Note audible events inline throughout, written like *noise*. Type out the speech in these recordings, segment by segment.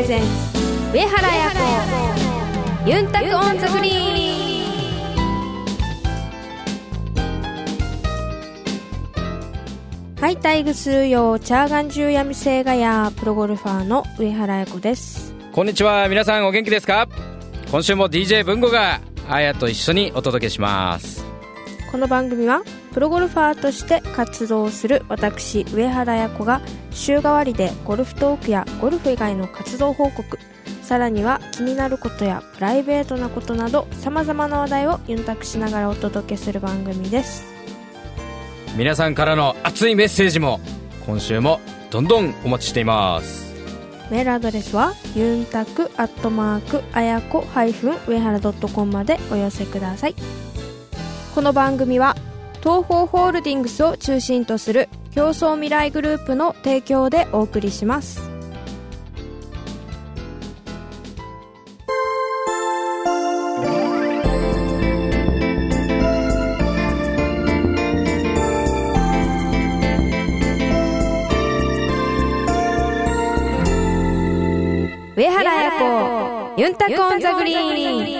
プレゼンツ上原彩子ユンタク on the green。ハイタイグスーヨーチャーガンジューヤミセーガヤープロゴルファーの上原彩子です。こんにちは。皆さんお元気ですか？今週も DJ 文吾があやと一緒にお届けします。この番組はプロゴルファーとして活動する私上原彩子が週替わりでゴルフトークやゴルフ以外の活動報告さらには気になることやプライベートなことなどさまざまな話題をユンタクしながらお届けする番組です。皆さんからの熱いメッセージも今週もどんどんお待ちしています。メールアドレスはユンタクアットマークあやこ上原 .com までお寄せください。この番組は東方ホールディングスを中心とする競争未来グループの提供でお送りします。上原彩子ユンタクオンザグリーン。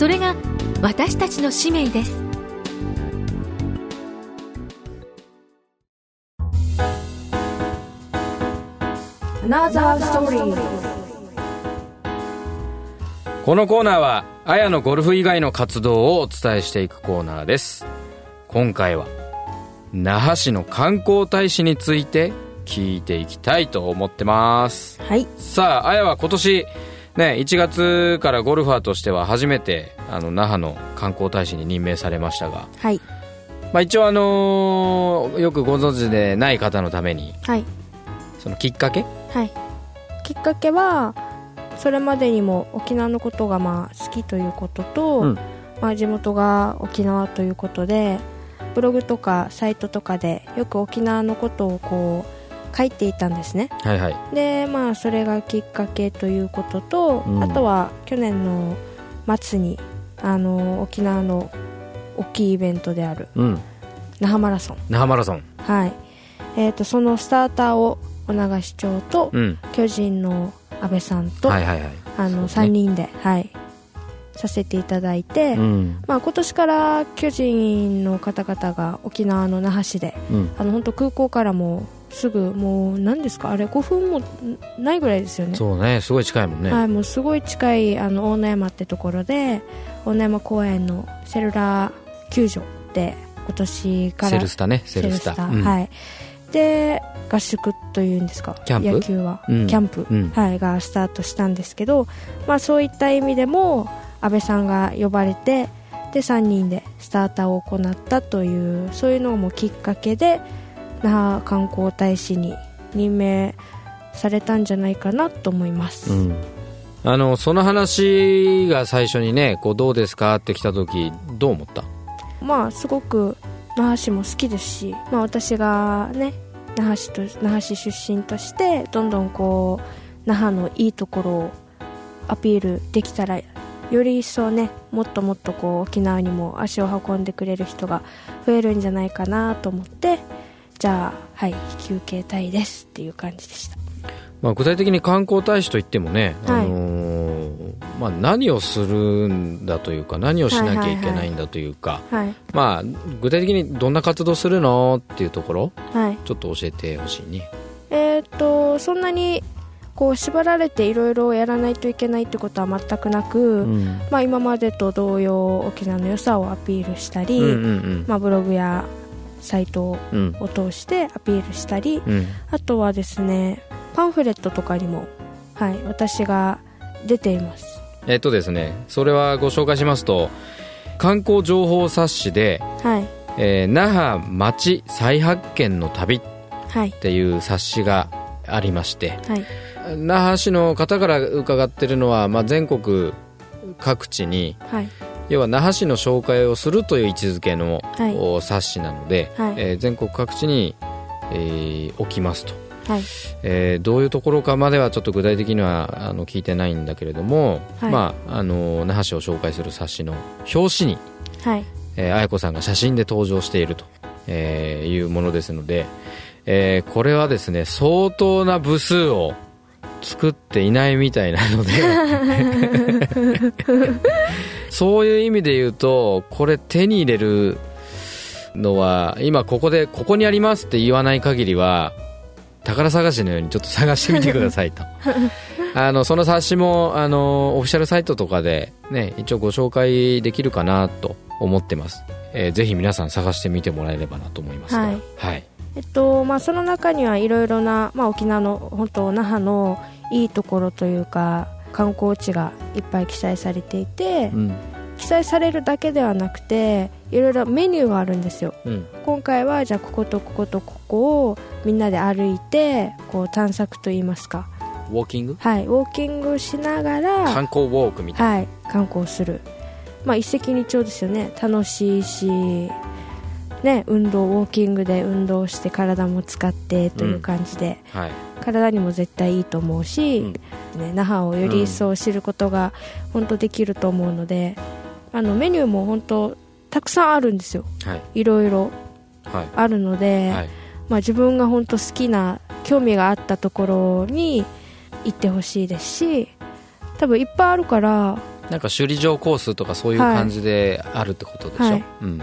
それが私たちの使命です。このコーナーはあやのゴルフ以外の活動をお伝えしていくコーナーです。今回は那覇市の観光大使について聞いていきたいと思ってます。はい。さああやは今年ね1月からゴルファーとしては初めてあの那覇の観光大使に任命されましたが、はい。まあ、一応あのーよくご存知でない方のためにはい。そのきっかけ？はい。きっかけはそれまでにも沖縄のことがまあ好きということと、うん。まあ、地元が沖縄ということでブログとかサイトとかでよく沖縄のことをこう書いていたんですね。はいはい。でまあそれがきっかけということと、うん。あとは去年の末にあの沖縄の大きいイベントであるうん。那覇マラソン。那覇マラソン。はい。えー、とそのスターターを小長市長と、うん。巨人の安倍さんと、はいはいはい。あのね。3人で、はい、させていただいて、うん。まあ、今年から巨人の方々が沖縄の那覇市でうん。あの本当空港からもうすぐもう何ですか？あれ5分もないぐらいですよね。そうね。すごい近いもんね、はい、もうすごい近いあの大野山ってところで大野山公園のセルラー球場で今年からセルスタね。セルスタ。うん。はい。で合宿というんですか？キャンプ？野球は、うん。キャンプ、うん。はい、がスタートしたんですけど、まあ、そういった意味でも安倍さんが呼ばれてで3人でスターターを行ったというそういうのもきっかけで那覇観光大使に任命されたんじゃないかなと思います、うん。あのその話が最初にねこうどうですか？って来た時どう思った？まあすごく那覇市も好きですし、まあ、私がね那覇市と那覇市出身としてどんどんこう那覇のいいところをアピールできたらより一層ねもっともっとこう沖縄にも足を運んでくれる人が増えるんじゃないかなと思ってじゃあはい引き受けたいですっていう感じでした。まあ、具体的に観光大使といってもね、はい。あのーまあ、何をするんだというか何をしなきゃいけないんだというか、はい。まあ、具体的にどんな活動するのっていうところはい。ちょっと教えてほしいね。えーっとそんなにこう縛られていろいろやらないといけないってことは全くなく、うん。まあ、今までと同様沖縄の良さをアピールしたり、うんうんまあ、ブログやサイトうん。を通してアピールしたりうん。あとはですねパンフレットとかにも、はい、私が出ています。えっとですねそれはご紹介しますと観光情報冊子ではい。えー那覇町再発見の旅っはい。ていう冊子がありましてはい。那覇市の方から伺ってるのは、まあ、全国各地にはい要は那覇市の紹介をするという位置づけの、はい。お冊子なので、はい。えー全国各地に、えー置きますと、はい。えーどういうところかまではちょっと具体的にはあの聞いてないんだけれども、はい。まあ、あの那覇市を紹介する冊子の表紙に、はい。えー、綾子さんが写真で登場していると、えーいうものですので、えーこれはですね相当な部数を作っていないみたいなので *laughs* そういう意味で言うとこれ手に入れるのは今ここでここにありますって言わない限りは宝探しのようにちょっと探してみてくださいと。*laughs* あのその冊子もあのオフィシャルサイトとかで、ね、一応ご紹介できるかなと思ってます、えーぜひ皆さん探してみてもらえればなと思います。がはい。はい。えっとまあ、その中にはいろいろな、まあ、沖縄の本当那覇のいいところというか観光地がいっぱい記載されていて、うん。記載されるだけではなくていろいろメニューがあるんですよ。うん。今回はじゃあこことこことここをみんなで歩いてこう探索といいますか。ウォーキング？はいウォーキングしながら観光ウォークみたいな、はい観光する。まあ一石二鳥ですよね。楽しいしね運動ウォーキングで運動して体も使ってという感じで、はい。体にも絶対いいと思うし、うん。ね、那覇をより一層知ることが本当できると思うので、あのメニューも本当たくさんあるんですよ。はい。いろいろはい。あるので、はい。まあ、自分が本当好きな興味があったところに行ってほしいですし多分いっぱいあるからなんか首里城コースとかそういう感じであるってことでしょ、はい。うん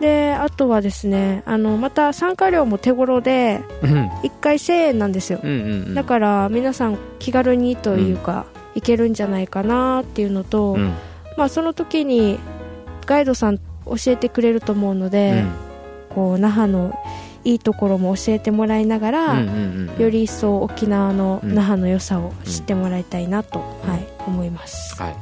であとはですねあのまた参加料も手頃でうん。1回1000円なんですよ、うんうんうん。だから皆さん気軽にというか、行けるんじゃないかなっていうのと、うん。まあ、その時にガイドさん教えてくれると思うので、こう那覇のいいところも教えてもらいながら、うんうんうんうん。より一層沖縄のうん。那覇の良さを知ってもらいたいなと、はい、思います、はい。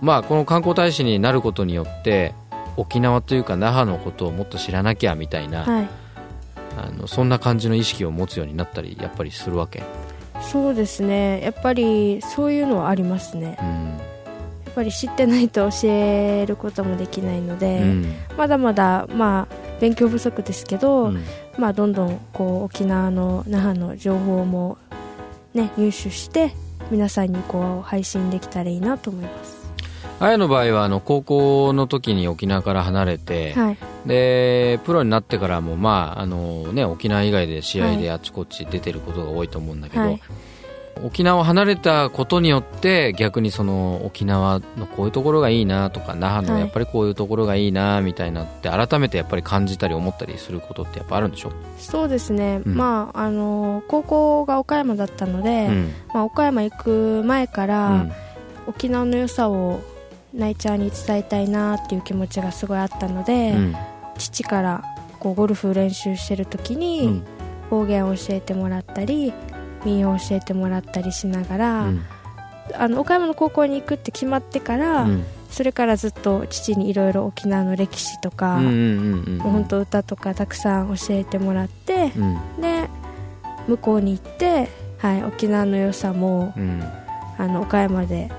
まあこの観光大使になることによって沖縄というか那覇のことをもっと知らなきゃみたいな、はい、あのそんな感じの意識を持つようになったりやっぱりするわけ、そうですね。やっぱりそういうのはありますね。うん。やっぱり知ってないと教えることもできないので、うん。まだまだまあ勉強不足ですけど、うん。まあどんどんこう沖縄の那覇の情報もね入手して皆さんにこう配信できたらいいなと思いますあやの場合はあの高校の時に沖縄から離れて、はい。でプロになってからも、まああのね、沖縄以外で試合はいであちこち出てることが多いと思うんだけど、はい。沖縄を離れたことによって逆にその沖縄のこういうところがいいなとか那覇のはい。やっぱりこういうところがいいなみたいなって改めてやっぱり感じたり思ったりすることってやっぱあるんでしょ、そうですね、うん。まああの高校が岡山だったので、うん。まあ、岡山行く前かうら、ん。沖縄の良さをナイちゃんに伝えたいなっていう気持ちがすごいあったので、うん。父からこうゴルフ練習してる時うにん。方言を教えてもらったり民謡を教えてもらったりしながら、うん。あの岡山の高校に行くって決まってから、うん。それからずっと父にいろいろ沖縄の歴史とか、本当歌とかたくさん教えてもらって、うん。で向こうに行って、はい、沖縄の良さもうん。あの岡山で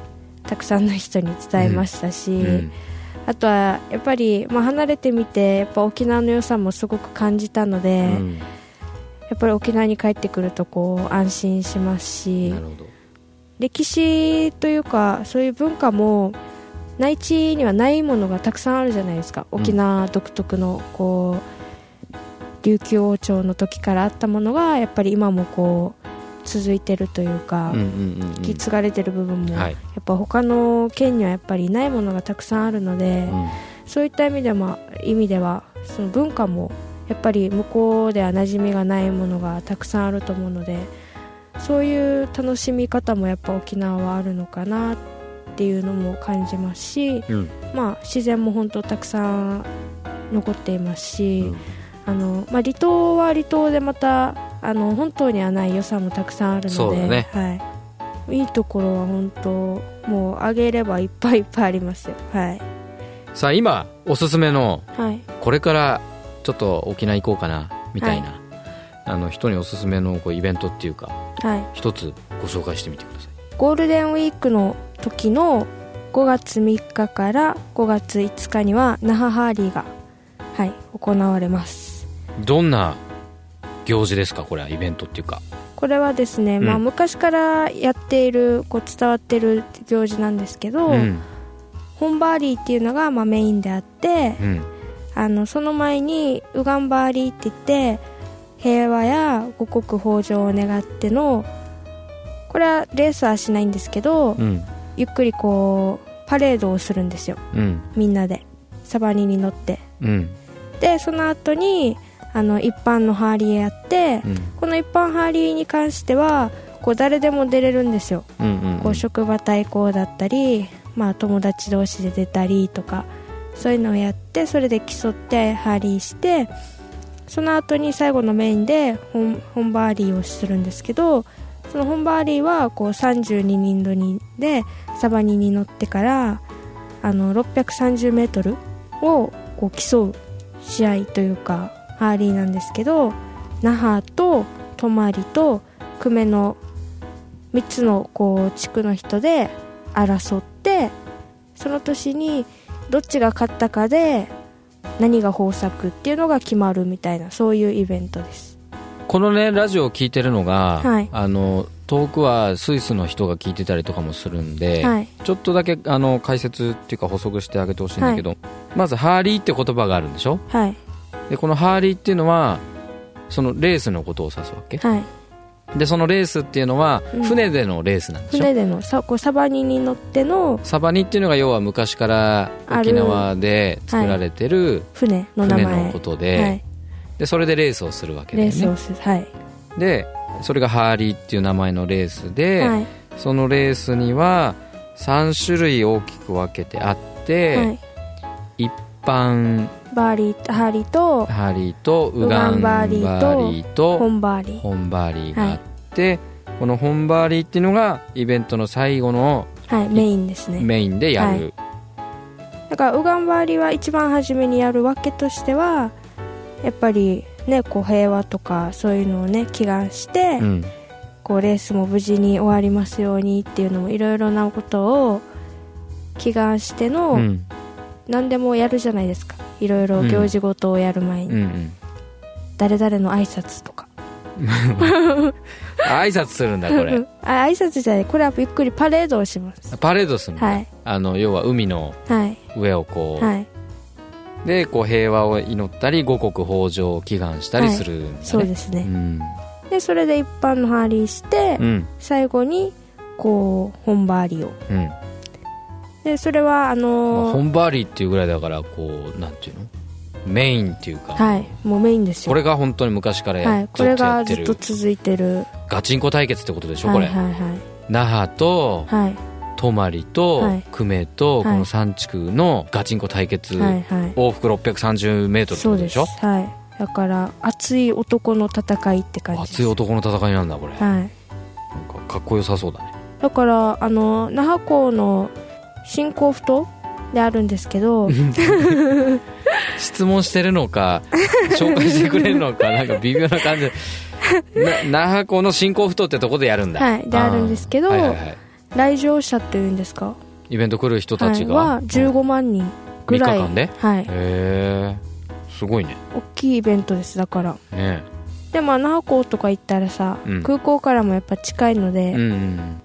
たくさんの人に伝えましたし、うん。あとはやっぱり、まあ、離れてみてやっぱ沖縄の良さもすごく感じたので、うん。やっぱり沖縄に帰ってくるとこう安心しますし歴史というかそういう文化も内地にはないものがたくさんあるじゃないですか。うん。沖縄独特のこう琉球王朝の時からあったものがやっぱり今もこう続いてるというか、うんうんうんうん。引き継がれてる部分も、はい。やっぱ他の県にはやっぱりないものがたくさんあるので、うん。そういった意味でも意味ではその文化もやっぱり向こうでは馴染みがないものがたくさんあると思うのでそういう楽しみ方もやっぱ沖縄はあるのかなっていうのも感じますし、うん。まあ、自然も本当たくさん残っていますし、うん。あのまあ、離島は離島でまたあの本島にはない良さもたくさんあるので、そうだね。はい、いいところは本当もうあげればいっぱいいっぱいありますよ。はい、さあ今おすすめのはい、これからちょっと沖縄行こうかなみたいな、あの人におすすめのこうイベントっていうかはい。一つご紹介してみてください。ゴールデンウィークの時の5月3日から5月5日には那覇ハーリーが、はい、行われます。どんな行事ですか？これはイベントっていうか。これはですね、うん。まあ、昔からやっているこう伝わってる行事なんですけど、うん。本バーリーっていうのがまあメインであってうん。あのその前にウガンバーリーって言って平和や五穀豊穣を願ってのこれはレースはしないんですけど、うん。ゆっくりこうパレードをするんですよ。うん。みんなで。サバニに乗って。うん。でその後にあの一般のハーリーやって、うん。この一般ハーリーに関してはこう誰でも出れるんですよ、うんうんこう職場対抗だったり、まあ、友達同士で出たりとかそういうのをやってそれで競ってハーリーしてその後に最後のメインで本本バーリーをするんですけどその本バーリーはこう32人乗りでサバニに乗ってからあの 630m をこう競う試合というかハーリーなんですけど那覇と泊と久米の3つのこう地区の人で争ってその年にどっちが勝ったかで何が豊作っていうのが決まるみたいなそういうイベントです。このねラジオを聞いてるのが、はい。あの遠くはスイスの人が聞いてたりとかもするんで、はい。ちょっとだけあの解説っていうか補足してあげてほしいんだけど、まずハーリーって言葉があるんでしょ？はいでこのハーリーっていうのはそのレースのことを指すわけ。はい。でそのレースっていうのはうん。船でのレースなんでしょ、船でのさこうサバニに乗ってのサバニっていうのが要は昔から沖縄で作られてる船の名前。船のことで,、はい、でそれでレースをするわけだよね。レースをする。はい、でそれがハーリーっていう名前のレースで、はい。そのレースには3種類大きく分けてあって、はい、一般バーリーハーリーとハーリーとウガンバーリーと本バーリー。本バーリーがあって、この本バーリーっていうのがイベントの最後のはいメインですね。メインでやる、だからウガンバーリは一番初めにやるわけとしてはやっぱりねこう平和とかそういうのをね祈願して、うん。こうレースも無事に終わりますようにっていうのもいろいろなことを祈願しての、うん。何でもやるじゃないですかいろいろ行事ごとをやる前に、うんうん。誰々の挨拶とか。*laughs* 挨拶するんだこれ。*laughs* あ挨拶じゃない。これはゆっくりパレードをします。パレードするんだ、はい。あの要は海のはい。上をこう、はい。でこう平和を祈ったり五穀豊穣を祈願したりするんだね、そうですね、うん。でそれで一般のハーリーして、うん。最後にこう本バーリーをうんでそれはあまあのー本バーリーっていうぐらいだからこうなんていうの？メインっていうか、はいもうメインですよ。これが本当に昔からや,、はい、これがずずっと続いてる。ガチンコ対決ってことでしょ、これ。はいはい。那覇とはい。はい泊とはい。久米とこはい。の3地区のガチンコ対決、はいはい。往復630メートルってことでしょ？はい。だから熱い男の戦いって感じ熱い男の戦いなんだこれ、はい。なんかかっこよさそうだね。だからあの那覇港の新港ふ頭であるんですけど質問してるのか *laughs* 紹介してくれるのかなんか微妙な感じ那覇港の新興ふ頭ってとこでやるんだ。はいであるんですけどはいはいはい。来場者っていうんですか？イベント来る人たちが、はい、は15万人ぐらい、3日間で？はい。へえすごいね。大きいイベントですだから。ねでも那覇港とか行ったらさ、うん。空港からもやっぱ近いので、うんうん。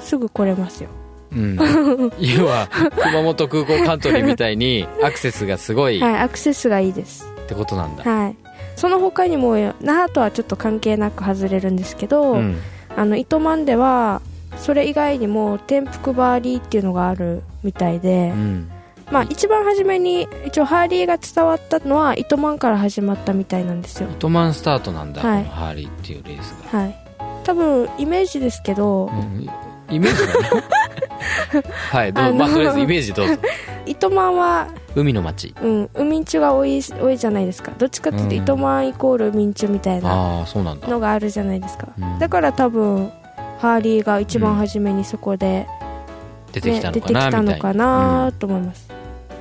すぐ来れますようん。*laughs* 要は熊本空港カントリーみたいにアクセスがすごい。っはいアクセスがいいです。てことなんだ、はい。その他にも那覇とはちょっと関係なく外れるんですけど、うん。あの糸満ではそれ以外にも転覆バーリーっていうのがあるみたいで、うん。まあ一番初めに一応ハーリーが伝わったのは糸満から始まったみたいなんですよ。糸満スタートなんだ、はい。ハーリーっていうレースが、はい。多分イメージですけど、うん。イメージだね *laughs* *laughs* はいどうまあとりあえずイメージどうぞ。*laughs* 糸満は、海の町。うん、海んちゅが多い多いじゃないですか。どっちかっていうとうん。糸満イコール海んちゅみたいなのがあるじゃないですか、うん。だから多分ハーリーが一番初めにそこで、出てきねたのかな、出てきたのかなと思います、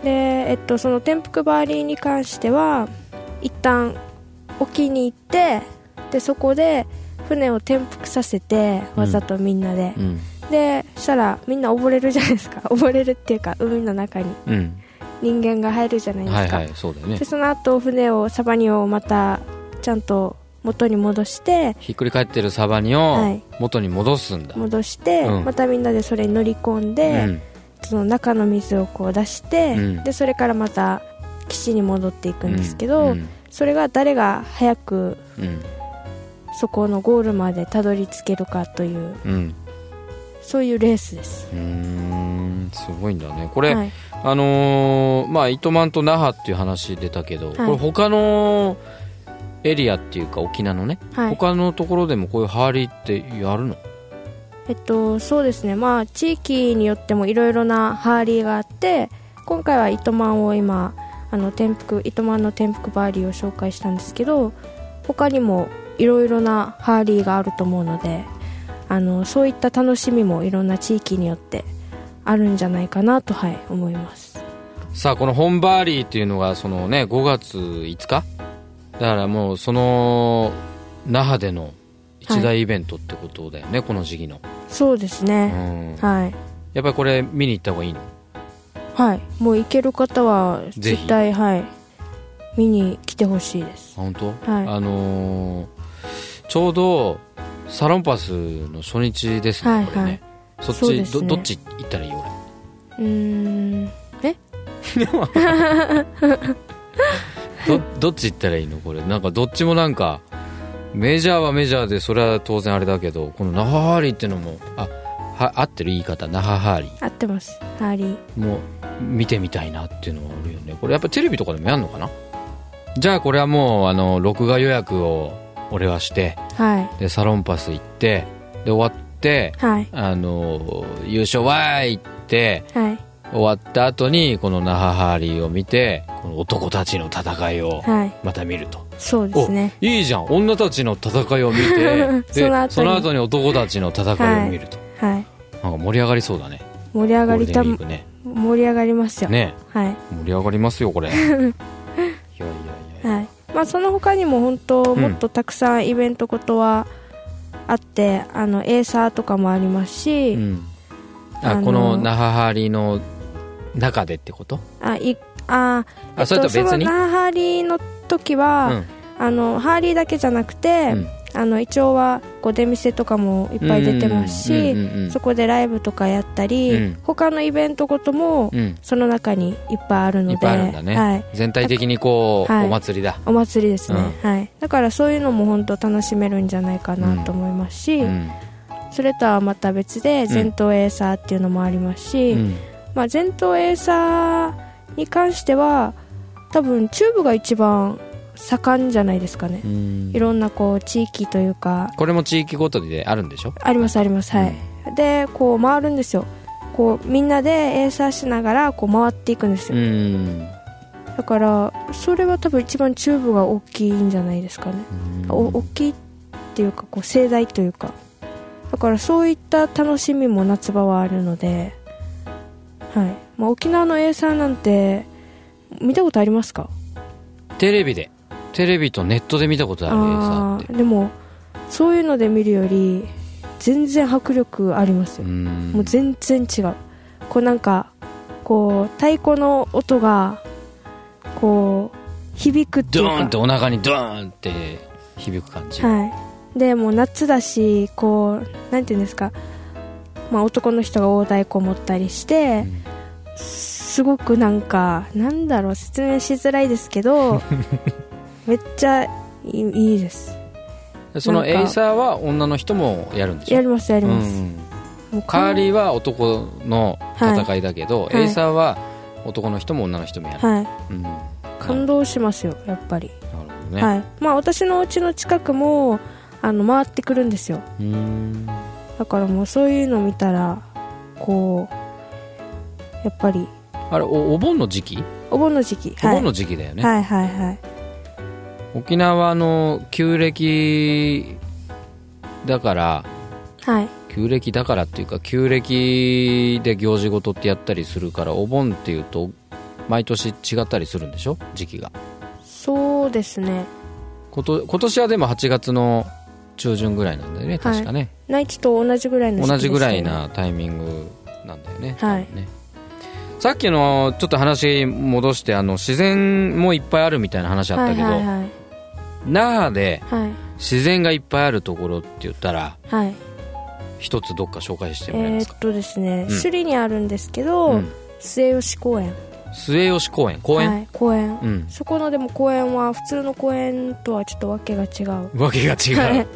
でえっとその転覆バーリーに関しては一旦沖に行ってでそこで船を転覆させてわざとみんなで、うんでそしたらみんな溺れるじゃないですか。*laughs* 溺れるっていうか海の中にうん。人間が入るじゃないですか、はいはいそね。でその後船をサバニをまたちゃんと元に戻してひっくり返ってるサバニをはい。元に戻すんだ、戻して、うん。またみんなでそれに乗り込んで、うん。その中の水をこう出して、うん。でそれからまた岸に戻っていくんですけど、うん。それが誰が早くうん。そこのゴールまでたどり着けるかといううんそういうレースです。うーんすごいんだね。これ、はい、あのーまあ糸満と那覇っていう話出たけど、い。これ他のエリアっていうか沖縄のね、はい。他のところでもこういうハーリーってやるの？えっとそうですね。まあ地域によってもいろいろなハーリーがあって今回は糸満を今あの転覆糸満の転覆バーリーを紹介したんですけど他にもいろいろなハーリーがあると思うのであのそういった楽しみもいろんな地域によってあるんじゃないかなとはい思います。さあこの本バーリーっていうのがそのね5月5日？だからもうその那覇での一大イベントってことだよね、この時期の、そうですうね、ん、はい。やっぱりこれ見に行った方がいいの？はい。もう行ける方は絶対はい。見に来てほしいです。あ本当、はい。あのーちょうどサロンパスの初日ですね、はいこれね、はいそっちね。どどっち行ったらいい？俺。うーん。え？*laughs* どどっち行ったらいいの？これ。なんかどっちもなんかメジャーはメジャーでそれは当然あれだけどこの那覇ハーリーっていうのもあは合ってる言い方？那覇ハーリ合ってます。ハーリー。ーも見てみたいなっていうのはあるよね。これやっぱテレビとかでもやんのかな？じゃあこれはもうあの録画予約を俺はしてはい。でサロンパス行ってで終わってはい。あの優勝わーいってはい。終わった後にこの那覇ハーリーを見てこの男たちの戦いをはい。また見ると。そうですね。おいいじゃん。女たちの戦いを見てで *laughs* その後に。その後に男たちの戦いを見ると、はい。なんか盛り上がりそうだね。盛り上がりたね。盛り上がりますよ。ね。はい。盛り上がりますよこれ *laughs* まあその他にも本当うん。もっとたくさんイベントことはあって、あのエーサーとかもありますし、うん。あこの那覇ハーリーの中でってこと？あいああそれと別に？そのナーハーリーの時は、うん。あのハーリーだけじゃなくて、うんあの一応はこう出店とかもいっぱい出てますし、うんうんうんうんそこでライブとかやったり、うん。他のイベントごともうん。その中にいっぱいあるのでね、はい、全体的にこう、はい。お祭りだ、お祭りですね、うはい、だからそういうのも本当楽しめるんじゃないかなと思いますし、うん。それとはまた別で前頭エーサーっていうのもありますし、うん。まあ、前頭エーサーに関しては多分チューブが一番盛んじゃないですかね、うん。いろんなこう地域というか。これも地域ごとであるんでしょ？ありますあります。はい、でこう回るんですよ。こうみんなでエーサーしながらこう回っていくんですうよ、ん。だからそれは多分一番チューブが大きいんじゃないですかね、お大きいっていうかこう盛大というか。だからそういった楽しみも夏場はあるので、はい。まあ、沖縄のエーサーなんて見たことありますか？テレビでテレビとネットで見たことあるエーサーって。ーでもそういうので見るより全然迫力ありますよ、うん。もう全然違う。こうなんかこう太鼓の音がこう響くっていうか。ドーンってお腹にドーンって響く感じ、はい、でもう夏だしこうなんていうんですか、まあ、男の人が大太鼓持ったりして、すごくなんかなんだろう説明しづらいですけど *laughs* めっちゃいいいいです。そのエイサーは女の人もやるんでしょ？やりますやります、うんもうハーリーは男の戦いだけど、はい。エイサーは男の人も女の人もやる、はい。うん、なる感動しますよやっぱり、ほどね、はい。まあ、私の家の近くもあの回ってくるんですよ。だからもうそういうの見たらこうやっぱり。あれおお盆の時期？お盆の時期。お盆の時期だよね、はいはいはい沖縄の旧暦だからはい。旧暦だからっていうか旧暦で行事事ってやったりするからお盆っていうと毎年違ったりするんでしょ？時期が。そうですね。こと今年はでも8月の中旬ぐらいなんだよね確かね、内地と同じぐらいの時期同じぐらいなタイミングなんだよね,、はい。ね。さっきのちょっと話戻してあの自然もいっぱいあるみたいな話あったけど、はいはいはい那覇ではい。自然がいっぱいあるところって言ったらはい。一つどっか紹介してもらえますか？えー、っ、とですね、うん。首里にあるんですけど、うん。末吉公園。末吉公園？公園、はい、公園、うん。そこのでも公園は普通の公園とはちょっとわけが違う。わけが違はい。う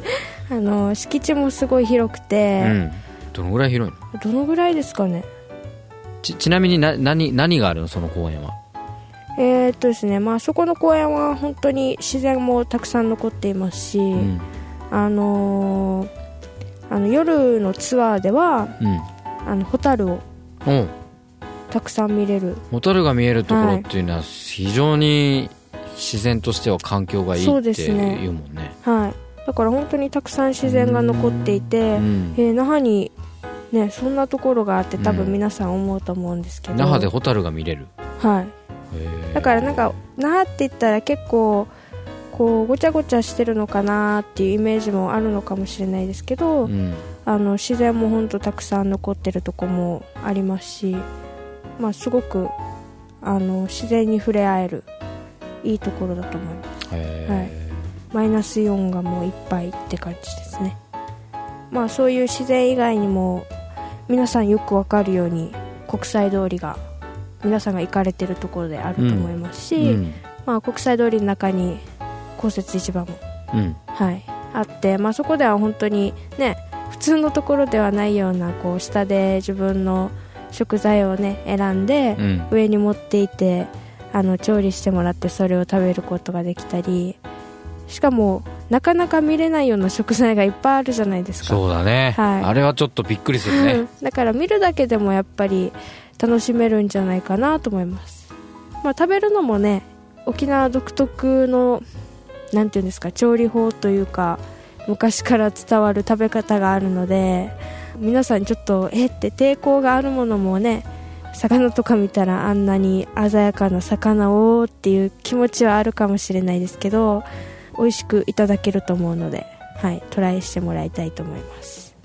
あの敷地もすごい広くて、うん、どのぐらい広いの？どのぐらいですかね？ちちなみにな何何があるの？その公園はえー、っとですねまあそこの公園は本当に自然もたくさん残っていますし、うん。あのーあの夜のツアーではあのホタルをたくさん見れる。ホタルが見えるところっていうのは非常に自然としては環境がいいってですね。言うもんね。はい。だから本当にたくさん自然が残っていて、うん。えー那覇にねそんなところがあって多うん分皆さん思うと思うんですけど、那覇でホタルが見れる。はいだからなんか那覇って言ったら結構こうごちゃごちゃしてるのかなっていうイメージもあるのかもしれないですけど、うん。あの自然も本当たくさん残ってるとこもありますし、まあ、すごくあの自然に触れ合えるいいところだと思います。はい。マイナスイオンがもういっぱいって感じですね。まあそういう自然以外にも皆さんよくわかるように国際通りが皆さんが行かれてるところであると思いますし、うん。まあ、国際通りの中に公設市場も、うん。はい、あって、まあ、そこでは本当にね普通のところではないようなこう下で自分の食材をね選んでうん。上に持っていてあの調理してもらってそれを食べることができたりしかもなかなか見れないような食材がいっぱいあるじゃないですか。そうだね、はい。あれはちょっとびっくりするね。*laughs* だから見るだけでもやっぱり楽しめるんじゃないかなと思います、まあ、食べるのもね沖縄独特のなんていうんですか調理法というか昔から伝わる食べ方があるので皆さんちょっとえって抵抗があるものもね魚とか見たらあんなに鮮やかな魚をっていう気持ちはあるかもしれないですけど美味しくいただけると思うので、はい、トライしてもらいたいと思います、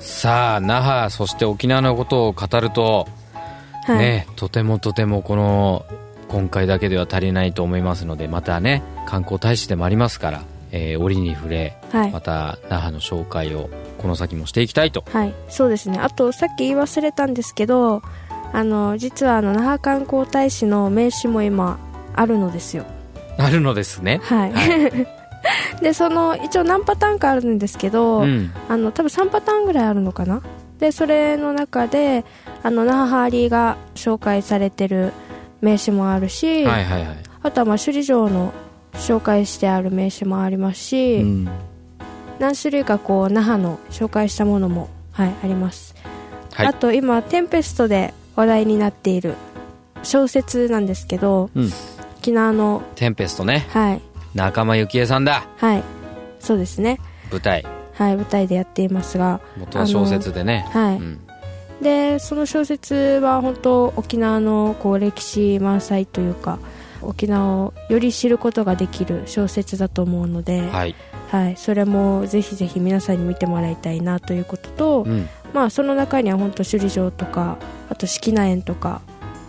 さあ那覇そして沖縄のことを語ると、はいねとてもとてもこの今回だけでは足りないと思いますのでまたね観光大使でもありますから、えー折に触れはいまた那覇の紹介をこの先もしていきたいとはい、そうですね。あと、さっき言い忘れたんですけど、あの、実はあの、那覇観光大使の名刺も今、あるのですよ。あるのですねはい。*laughs* で、その、一応何パターンかあるんですけど、うんあの、多分3パターンぐらいあるのかな。で、それの中で、あの、那覇ハーリーが紹介されてる名刺もあるし、はいはいはい、あとはまあ首里城の紹介してある名刺もありますし、うん。何種類かこう那覇の紹介したものも、はい、あります、はい。あと今テンペストで話題になっている小説なんですけどうん、沖縄のテンペストね。はい。仲間由紀恵さんだ。はい。そうですね。舞台はい舞台でやっていますが元は小説でね、はい、うん。でその小説は本当沖縄のこう歴史満載というか沖縄をより知ることができる小説だと思うので、はい、はい、それもぜひぜひ皆さんに見てもらいたいなということと、うん。まあその中には本当首里城とかあと式名園とか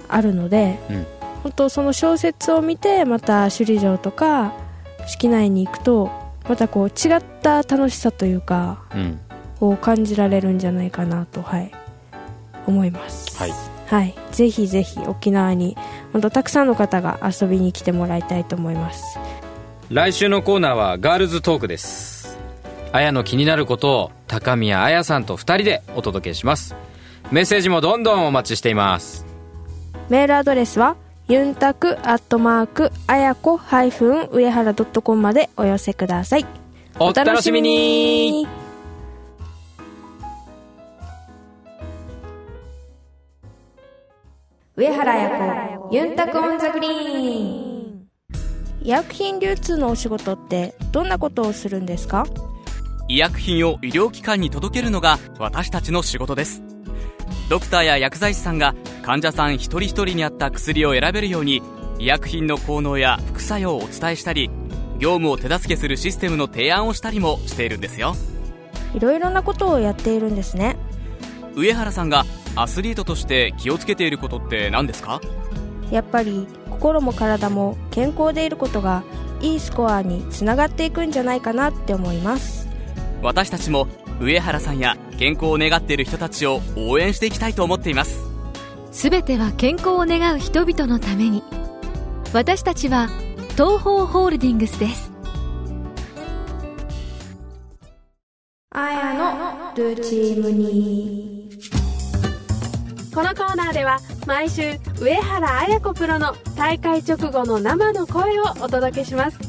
あるので、うん。本当その小説を見てまた首里城とか式名園に行くとまたこう違った楽しさというかうん。を感じられるんじゃないかなとはい。思います。はい。はい、ぜひぜひ沖縄に本当たくさんの方が遊びに来てもらいたいと思います。来週のコーナーはガールズトークです。あやの気になることを高宮あやさんと2人でお届けします。メッセージもどんどんお待ちしています。メールアドレスはユンタクアットマークあやこハイフン上原ドットコムまでお寄せください。お楽しみに。上原彩子ユンタク on the green。医薬品流通のお仕事ってどんなことをするんですか？医薬品を医療機関に届けるのが私たちの仕事です。ドクターや薬剤師さんが患者さん一人一人に合った薬を選べるように医薬品の効能や副作用をお伝えしたり業務を手助けするシステムの提案をしたりもしているんですよ。いろいろなことをやっているんですね。上原さんがアスリートとして気をつけていることって何ですか？やっぱり心も体も健康でいることがいいスコアにつながっていくんじゃないかなって思います。私たちも上原さんや健康を願っている人たちを応援していきたいと思っていますすべては健康を願う人々のために。私たちは東方ホールディングスです。あやのルチームにこのコーナーでは毎週上原綾子プロの大会直後の生の声をお届けします。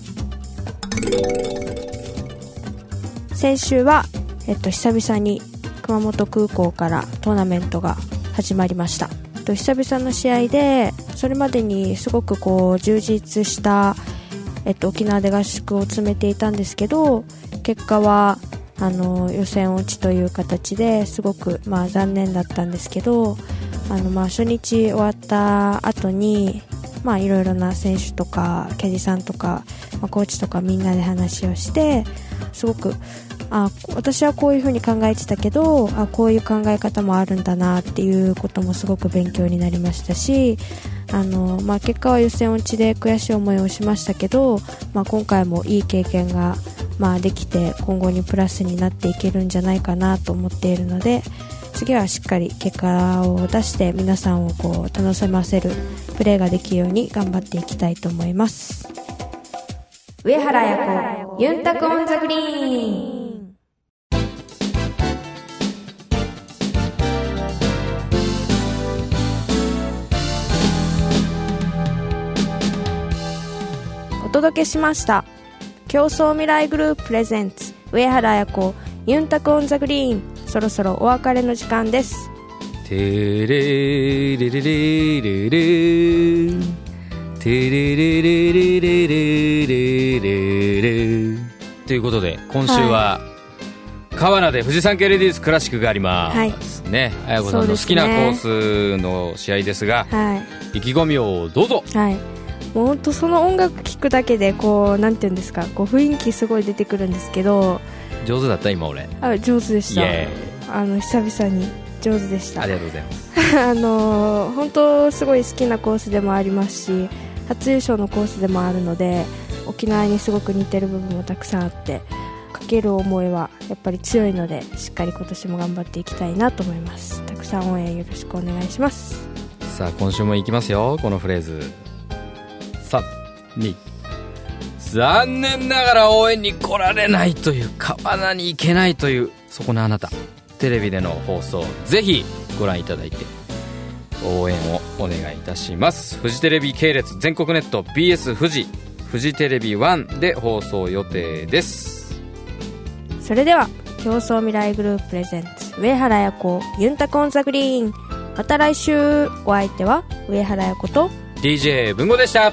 先週は、えっと、久々に熊本空港からトーナメントが始まりました。と久々の試合でそれまでにすごくこう充実した、えっと、沖縄で合宿を詰めていたんですけど結果はあの予選落ちという形ですごく、まあ、残念だったんですけどあの、まあ、初日終わった後にまあいろいろな選手とかキャディさんとか、まあ、コーチとかみんなで話をしてすごくあ私はこういうふうに考えてたけどあこういう考え方もあるんだなっていうこともすごく勉強になりましたしあの、まあ、結果は予選落ちで悔しい思いをしましたけど、まあ、今回もいい経験が、まあ、できて今後にプラスになっていけるんじゃないかなと思っているので次はしっかり結果を出して皆さんをこう楽しませるプレーができるように頑張っていきたいと思います。上原彩子ユンタク on the green。届けしました。共創未来グループプレゼンツ上原彩子ユンタク on the green。そろそろお別れの時間です。てれれれれれれてれれれれれれれれれということで今週は、川名で富士山系レディースクラシックがあります、ね綾子さんの好きなコースの試合ですがはい意気込みをどうぞはいもう本当その音楽聴くだけでこうなんていうんですかこう雰囲気すごい出てくるんですけど上手だった今俺。あ上手でした。あの久々に上手でした。ありがとうございます。*laughs* あの本当すごい好きなコースでもありますし初優勝のコースでもあるので沖縄にすごく似てる部分もたくさんあってかける思いはやっぱり強いのでしっかり今年も頑張っていきたいなと思います。たくさん応援よろしくお願いします。さあ今週もいきますよこのフレーズ32残念ながら応援に来られないという川名に行けないというそこのあなたテレビでの放送ぜひご覧いただいて応援をお願いいたします。フジテレビ系列全国ネット BS 富士フジテレビ1で放送予定です。それでは競争未来グループプレゼンツ上原彩子ユンタコンザグリーン。また来週。お相手は上原彩子と DJ 文吾でした